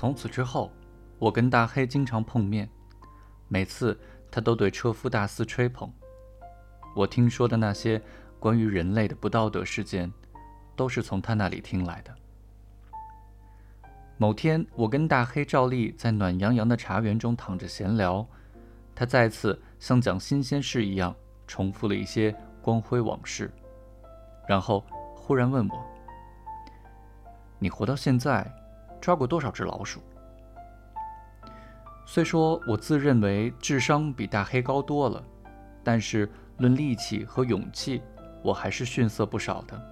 从此之后，我跟大黑经常碰面，每次他都对车夫大肆吹捧。我听说的那些关于人类的不道德事件，都是从他那里听来的。某天，我跟大黑照例在暖洋洋的茶园中躺着闲聊，他再次像讲新鲜事一样重复了一些光辉往事，然后忽然问我：“你活到现在，抓过多少只老鼠？”虽说我自认为智商比大黑高多了，但是。论力气和勇气，我还是逊色不少的，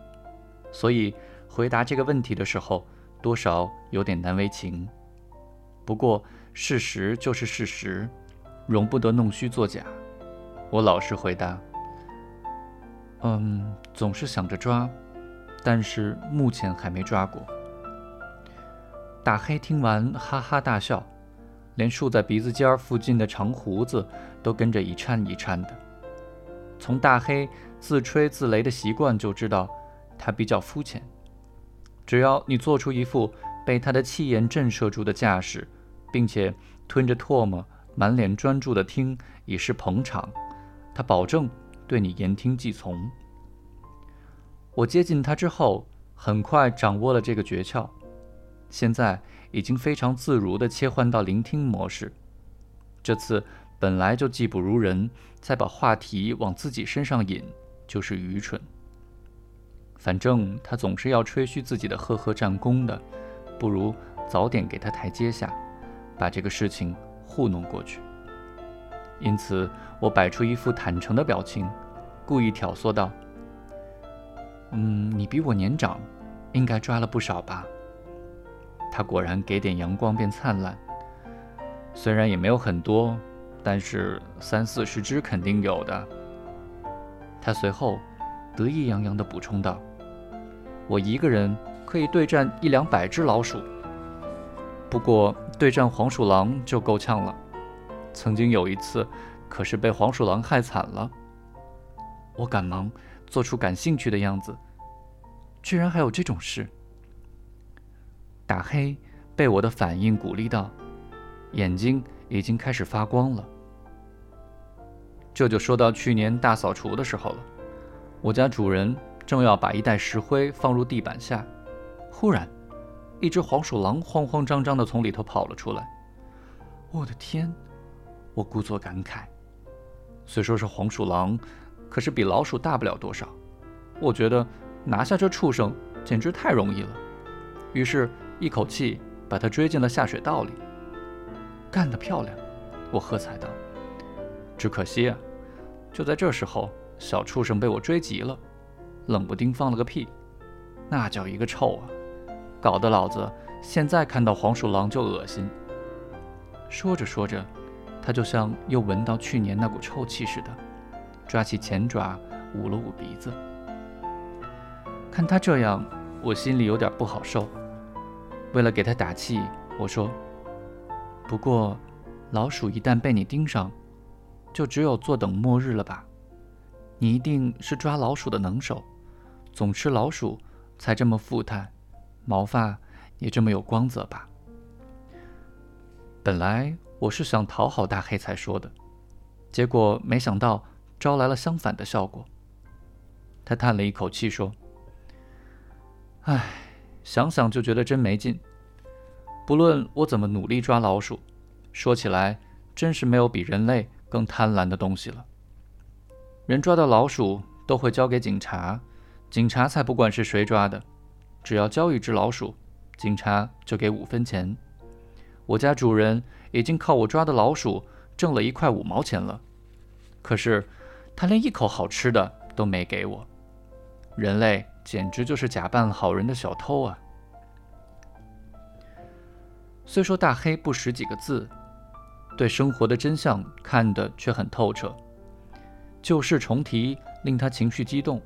所以回答这个问题的时候，多少有点难为情。不过事实就是事实，容不得弄虚作假。我老实回答：“嗯，总是想着抓，但是目前还没抓过。”大黑听完哈哈大笑，连竖在鼻子尖儿附近的长胡子都跟着一颤一颤的。从大黑自吹自擂的习惯就知道，他比较肤浅。只要你做出一副被他的气焰震慑住的架势，并且吞着唾沫、满脸专注的听，以示捧场，他保证对你言听计从。我接近他之后，很快掌握了这个诀窍，现在已经非常自如地切换到聆听模式。这次。本来就技不如人，再把话题往自己身上引，就是愚蠢。反正他总是要吹嘘自己的赫赫战功的，不如早点给他台阶下，把这个事情糊弄过去。因此，我摆出一副坦诚的表情，故意挑唆道：“嗯，你比我年长，应该抓了不少吧？”他果然给点阳光便灿烂，虽然也没有很多。但是三四十只肯定有的。他随后得意洋洋地补充道：“我一个人可以对战一两百只老鼠，不过对战黄鼠狼就够呛了。曾经有一次，可是被黄鼠狼害惨了。”我赶忙做出感兴趣的样子，居然还有这种事。大黑被我的反应鼓励到，眼睛已经开始发光了。这就说到去年大扫除的时候了，我家主人正要把一袋石灰放入地板下，忽然，一只黄鼠狼慌慌张张地从里头跑了出来。我的天！我故作感慨。虽说是黄鼠狼，可是比老鼠大不了多少。我觉得拿下这畜生简直太容易了，于是一口气把它追进了下水道里。干得漂亮！我喝彩道。只可惜啊。就在这时候，小畜生被我追急了，冷不丁放了个屁，那叫一个臭啊！搞得老子现在看到黄鼠狼就恶心。说着说着，他就像又闻到去年那股臭气似的，抓起前爪捂了捂鼻子。看他这样，我心里有点不好受。为了给他打气，我说：“不过，老鼠一旦被你盯上。”就只有坐等末日了吧？你一定是抓老鼠的能手，总吃老鼠才这么富态，毛发也这么有光泽吧？本来我是想讨好大黑才说的，结果没想到招来了相反的效果。他叹了一口气说：“唉，想想就觉得真没劲。不论我怎么努力抓老鼠，说起来真是没有比人类。”更贪婪的东西了。人抓到老鼠都会交给警察，警察才不管是谁抓的，只要交一只老鼠，警察就给五分钱。我家主人已经靠我抓的老鼠挣了一块五毛钱了，可是他连一口好吃的都没给我。人类简直就是假扮好人的小偷啊！虽说大黑不识几个字。对生活的真相看得却很透彻，旧事重提令他情绪激动，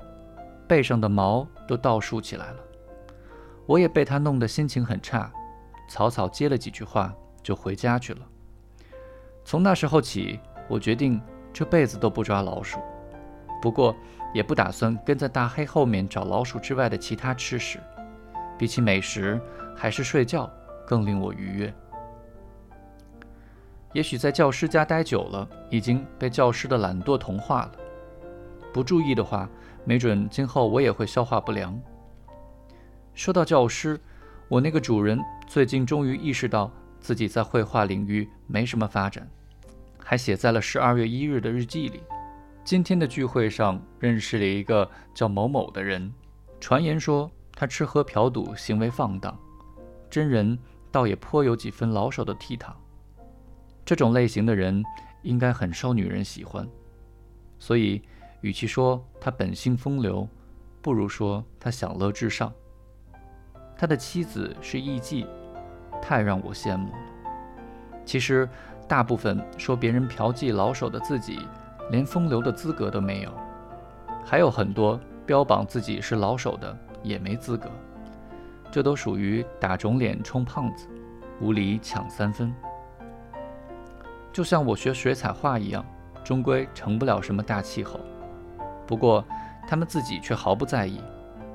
背上的毛都倒竖起来了。我也被他弄得心情很差，草草接了几句话就回家去了。从那时候起，我决定这辈子都不抓老鼠，不过也不打算跟在大黑后面找老鼠之外的其他吃食。比起美食，还是睡觉更令我愉悦。也许在教师家待久了，已经被教师的懒惰同化了。不注意的话，没准今后我也会消化不良。说到教师，我那个主人最近终于意识到自己在绘画领域没什么发展，还写在了十二月一日的日记里。今天的聚会上认识了一个叫某某的人，传言说他吃喝嫖赌，行为放荡，真人倒也颇有几分老手的倜傥。这种类型的人应该很受女人喜欢，所以与其说他本性风流，不如说他享乐至上。他的妻子是艺妓，太让我羡慕了。其实，大部分说别人嫖妓老手的自己，连风流的资格都没有；还有很多标榜自己是老手的，也没资格。这都属于打肿脸充胖子，无理抢三分。就像我学水彩画一样，终归成不了什么大气候。不过他们自己却毫不在意，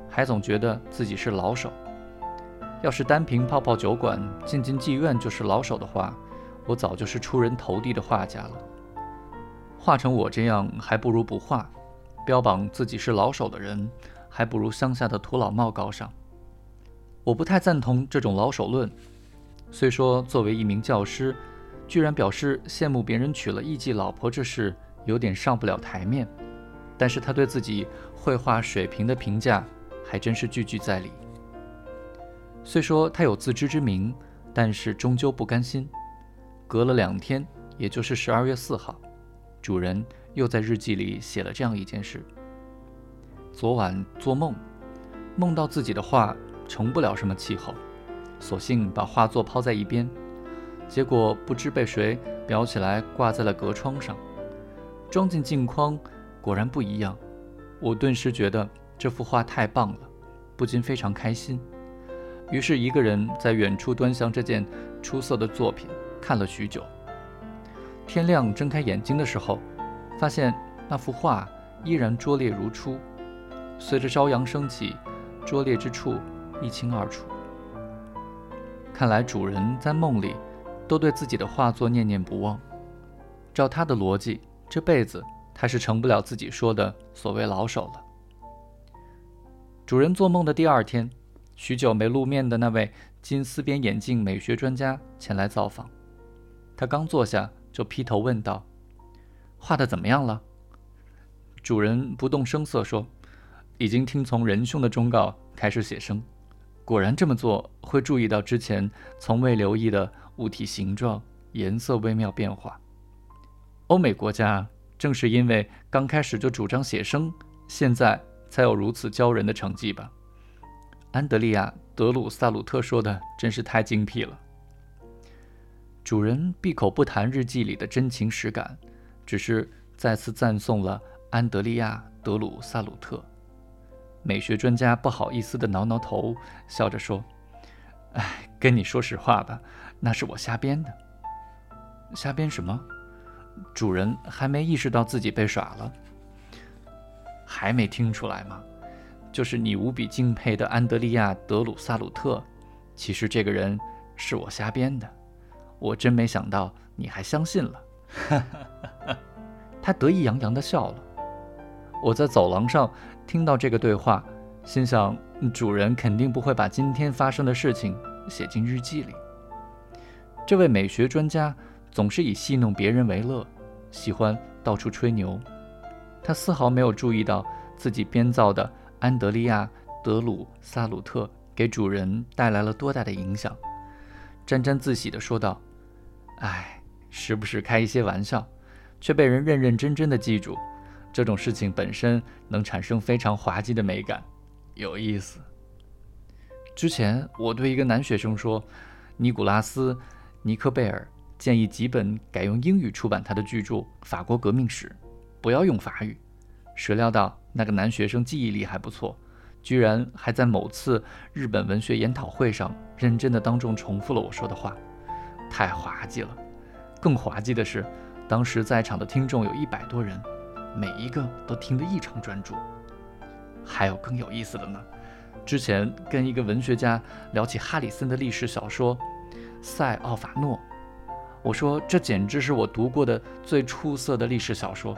还总觉得自己是老手。要是单凭泡泡酒馆、进进妓院就是老手的话，我早就是出人头地的画家了。画成我这样，还不如不画。标榜自己是老手的人，还不如乡下的土老帽高尚。我不太赞同这种老手论。虽说作为一名教师，居然表示羡慕别人娶了艺妓老婆这事有点上不了台面，但是他对自己绘画水平的评价还真是句句在理。虽说他有自知之明，但是终究不甘心。隔了两天，也就是十二月四号，主人又在日记里写了这样一件事：昨晚做梦，梦到自己的画成不了什么气候，索性把画作抛在一边。结果不知被谁裱起来挂在了隔窗上，装进镜框，果然不一样。我顿时觉得这幅画太棒了，不禁非常开心。于是，一个人在远处端详这件出色的作品，看了许久。天亮睁开眼睛的时候，发现那幅画依然拙劣如初，随着朝阳升起，拙劣之处一清二楚。看来主人在梦里。都对自己的画作念念不忘。照他的逻辑，这辈子他是成不了自己说的所谓老手了。主人做梦的第二天，许久没露面的那位金丝边眼镜美学专家前来造访。他刚坐下，就劈头问道：“画的怎么样了？”主人不动声色说：“已经听从仁兄的忠告，开始写生。果然这么做会注意到之前从未留意的。”物体形状、颜色微妙变化。欧美国家正是因为刚开始就主张写生，现在才有如此骄人的成绩吧？安德利亚·德鲁萨鲁特说的真是太精辟了。主人闭口不谈日记里的真情实感，只是再次赞颂了安德利亚·德鲁萨鲁特。美学专家不好意思地挠挠头，笑着说：“哎，跟你说实话吧。”那是我瞎编的。瞎编什么？主人还没意识到自己被耍了，还没听出来吗？就是你无比敬佩的安德利亚·德鲁萨鲁特，其实这个人是我瞎编的。我真没想到你还相信了。他得意洋洋地笑了。我在走廊上听到这个对话，心想主人肯定不会把今天发生的事情写进日记里。这位美学专家总是以戏弄别人为乐，喜欢到处吹牛。他丝毫没有注意到自己编造的安德利亚·德鲁萨鲁特给主人带来了多大的影响，沾沾自喜地说道：“哎，时不时开一些玩笑，却被人认认真真的记住，这种事情本身能产生非常滑稽的美感，有意思。”之前我对一个男学生说：“尼古拉斯。”尼克贝尔建议几本改用英语出版他的巨著《法国革命史》，不要用法语。谁料到那个男学生记忆力还不错，居然还在某次日本文学研讨会上认真的当众重复了我说的话，太滑稽了。更滑稽的是，当时在场的听众有一百多人，每一个都听得异常专注。还有更有意思的呢，之前跟一个文学家聊起哈里森的历史小说。塞奥法诺。我说这简直是我读过的最出色的历史小说，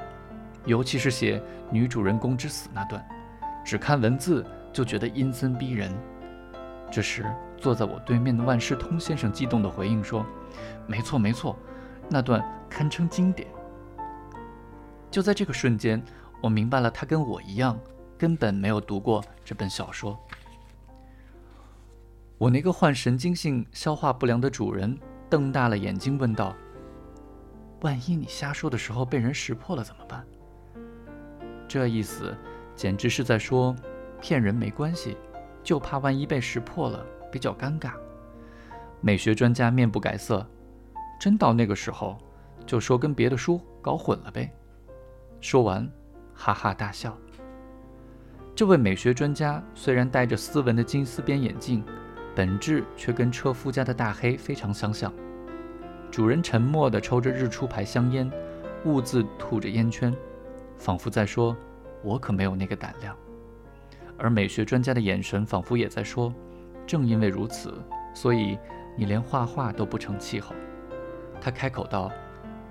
尤其是写女主人公之死那段，只看文字就觉得阴森逼人。这时，坐在我对面的万事通先生激动地回应说：“没错，没错，那段堪称经典。”就在这个瞬间，我明白了，他跟我一样，根本没有读过这本小说。我那个患神经性消化不良的主人。瞪大了眼睛问道：“万一你瞎说的时候被人识破了怎么办？”这意思简直是在说，骗人没关系，就怕万一被识破了比较尴尬。美学专家面不改色，真到那个时候，就说跟别的书搞混了呗。说完，哈哈大笑。这位美学专家虽然戴着斯文的金丝边眼镜。本质却跟车夫家的大黑非常相像。主人沉默地抽着日出牌香烟，兀自吐着烟圈，仿佛在说：“我可没有那个胆量。”而美学专家的眼神仿佛也在说：“正因为如此，所以你连画画都不成气候。”他开口道：“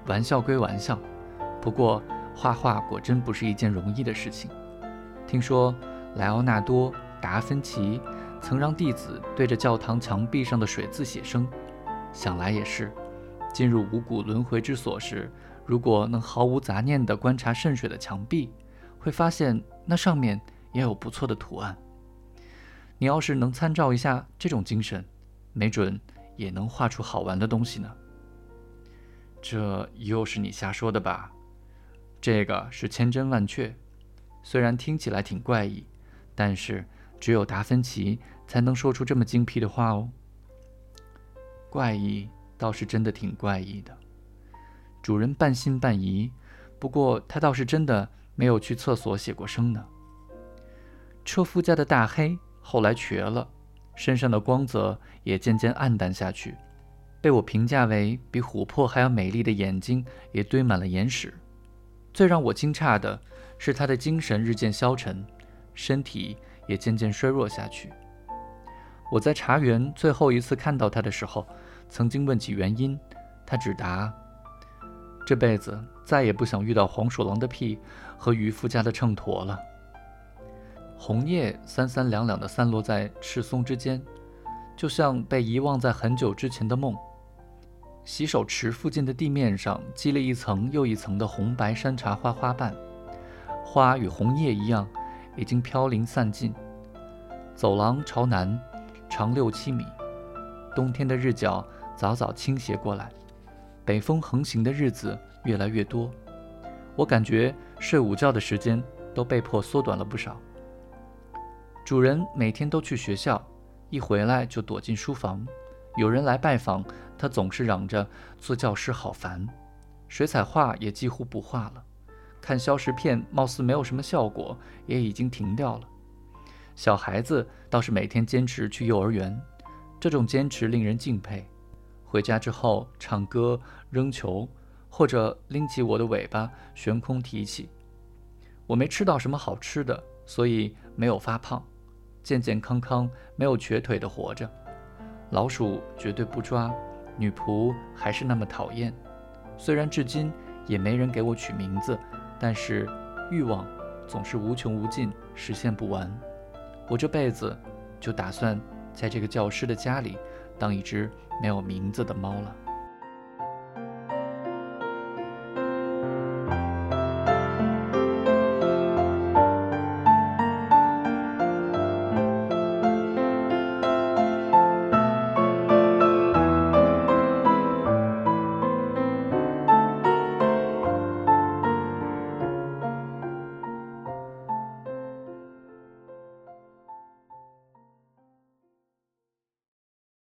玩笑归玩笑，不过画画果真不是一件容易的事情。听说莱奥纳多·达芬奇。”曾让弟子对着教堂墙壁上的水字写生，想来也是。进入五谷轮回之所时，如果能毫无杂念地观察渗水的墙壁，会发现那上面也有不错的图案。你要是能参照一下这种精神，没准也能画出好玩的东西呢。这又是你瞎说的吧？这个是千真万确，虽然听起来挺怪异，但是。只有达芬奇才能说出这么精辟的话哦。怪异倒是真的挺怪异的，主人半信半疑。不过他倒是真的没有去厕所写过生呢。车夫家的大黑后来瘸了，身上的光泽也渐渐暗淡下去，被我评价为比琥珀还要美丽的眼睛也堆满了眼屎。最让我惊诧的是他的精神日渐消沉，身体。也渐渐衰弱下去。我在茶园最后一次看到他的时候，曾经问起原因，他只答：“这辈子再也不想遇到黄鼠狼的屁和渔夫家的秤砣了。”红叶三三两两地散落在赤松之间，就像被遗忘在很久之前的梦。洗手池附近的地面上积了一层又一层的红白山茶花花瓣，花与红叶一样。已经飘零散尽。走廊朝南，长六七米。冬天的日角早早倾斜过来，北风横行的日子越来越多。我感觉睡午觉的时间都被迫缩短了不少。主人每天都去学校，一回来就躲进书房。有人来拜访，他总是嚷着做教师好烦。水彩画也几乎不画了。看消食片，貌似没有什么效果，也已经停掉了。小孩子倒是每天坚持去幼儿园，这种坚持令人敬佩。回家之后唱歌、扔球，或者拎起我的尾巴悬空提起。我没吃到什么好吃的，所以没有发胖，健健康康，没有瘸腿的活着。老鼠绝对不抓，女仆还是那么讨厌。虽然至今也没人给我取名字。但是，欲望总是无穷无尽，实现不完。我这辈子就打算在这个教师的家里当一只没有名字的猫了。